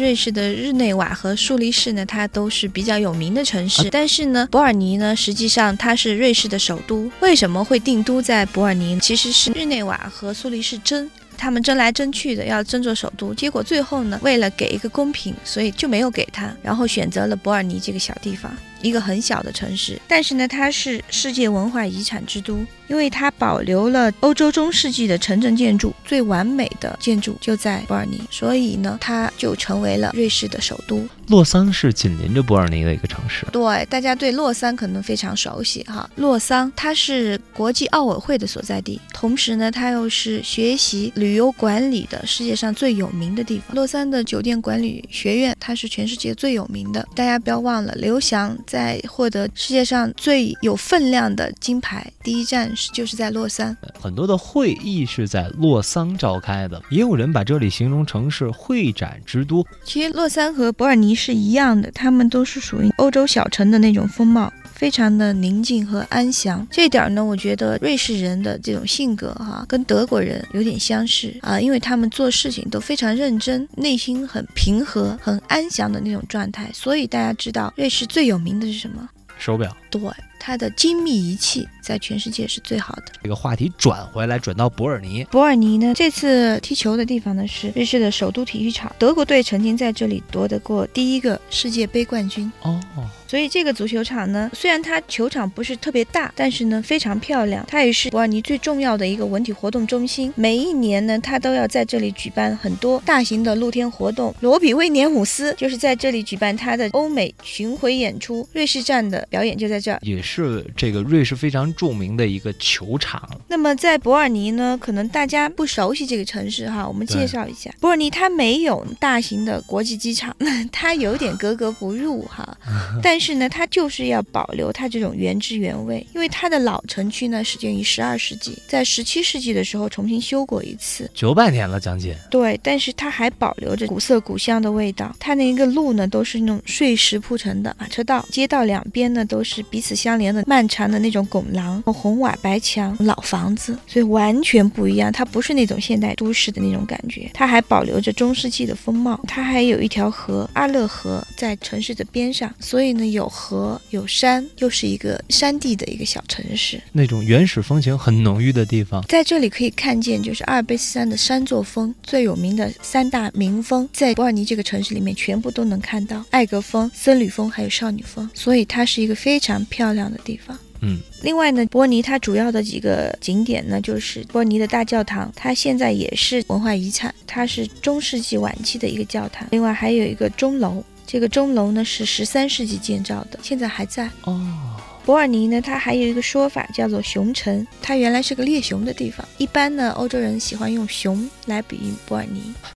瑞士的日内瓦和苏黎世呢，它都是比较有名的城市。但是呢，伯尔尼呢，实际上它是瑞士的首都。为什么会定都在伯尔尼？其实是日内瓦和苏黎世争，他们争来争去的，要争做首都。结果最后呢，为了给一个公平，所以就没有给他，然后选择了伯尔尼这个小地方，一个很小的城市。但是呢，它是世界文化遗产之都。因为它保留了欧洲中世纪的城镇建筑，最完美的建筑就在伯尔尼，所以呢，它就成为了瑞士的首都。洛桑是紧邻着伯尔尼的一个城市。对，大家对洛桑可能非常熟悉哈。洛桑它是国际奥委会的所在地，同时呢，它又是学习旅游管理的世界上最有名的地方。洛桑的酒店管理学院，它是全世界最有名的。大家不要忘了，刘翔在获得世界上最有分量的金牌第一站是。就是在洛桑，很多的会议是在洛桑召开的，也有人把这里形容成是会展之都。其实洛桑和伯尔尼是一样的，他们都是属于欧洲小城的那种风貌，非常的宁静和安详。这点呢，我觉得瑞士人的这种性格哈，跟德国人有点相似啊，因为他们做事情都非常认真，内心很平和、很安详的那种状态。所以大家知道，瑞士最有名的是什么？手表。对。它的精密仪器在全世界是最好的。这个话题转回来，转到伯尔尼。伯尔尼呢，这次踢球的地方呢是瑞士的首都体育场。德国队曾经在这里夺得过第一个世界杯冠军。哦。所以这个足球场呢，虽然它球场不是特别大，但是呢非常漂亮。它也是伯尔尼最重要的一个文体活动中心。每一年呢，它都要在这里举办很多大型的露天活动。罗比威廉姆斯就是在这里举办他的欧美巡回演出，瑞士站的表演就在这儿。也是这个瑞士非常著名的一个球场。那么在伯尔尼呢，可能大家不熟悉这个城市哈，我们介绍一下，伯尔尼它没有大型的国际机场，它有点格格不入哈，但。但是呢，它就是要保留它这种原汁原味，因为它的老城区呢始建于十二世纪，在十七世纪的时候重新修过一次，九百年了将近。对，但是它还保留着古色古香的味道。它那个路呢都是那种碎石铺成的马车道，街道两边呢都是彼此相连的漫长的那种拱廊，红瓦白墙，老房子，所以完全不一样。它不是那种现代都市的那种感觉，它还保留着中世纪的风貌。它还有一条河阿勒河在城市的边上，所以呢。有河有山，又是一个山地的一个小城市，那种原始风情很浓郁的地方，在这里可以看见，就是阿尔卑斯山的山座峰最有名的三大名峰，在伯尔尼这个城市里面全部都能看到，艾格峰、僧侣峰还有少女峰，所以它是一个非常漂亮的地方。嗯，另外呢，波尼它主要的几个景点呢，就是波尼的大教堂，它现在也是文化遗产，它是中世纪晚期的一个教堂，另外还有一个钟楼。这个钟楼呢是十三世纪建造的，现在还在哦。伯尔尼呢，它还有一个说法叫做熊城，它原来是个猎熊的地方。一般呢，欧洲人喜欢用熊来比喻伯尔尼。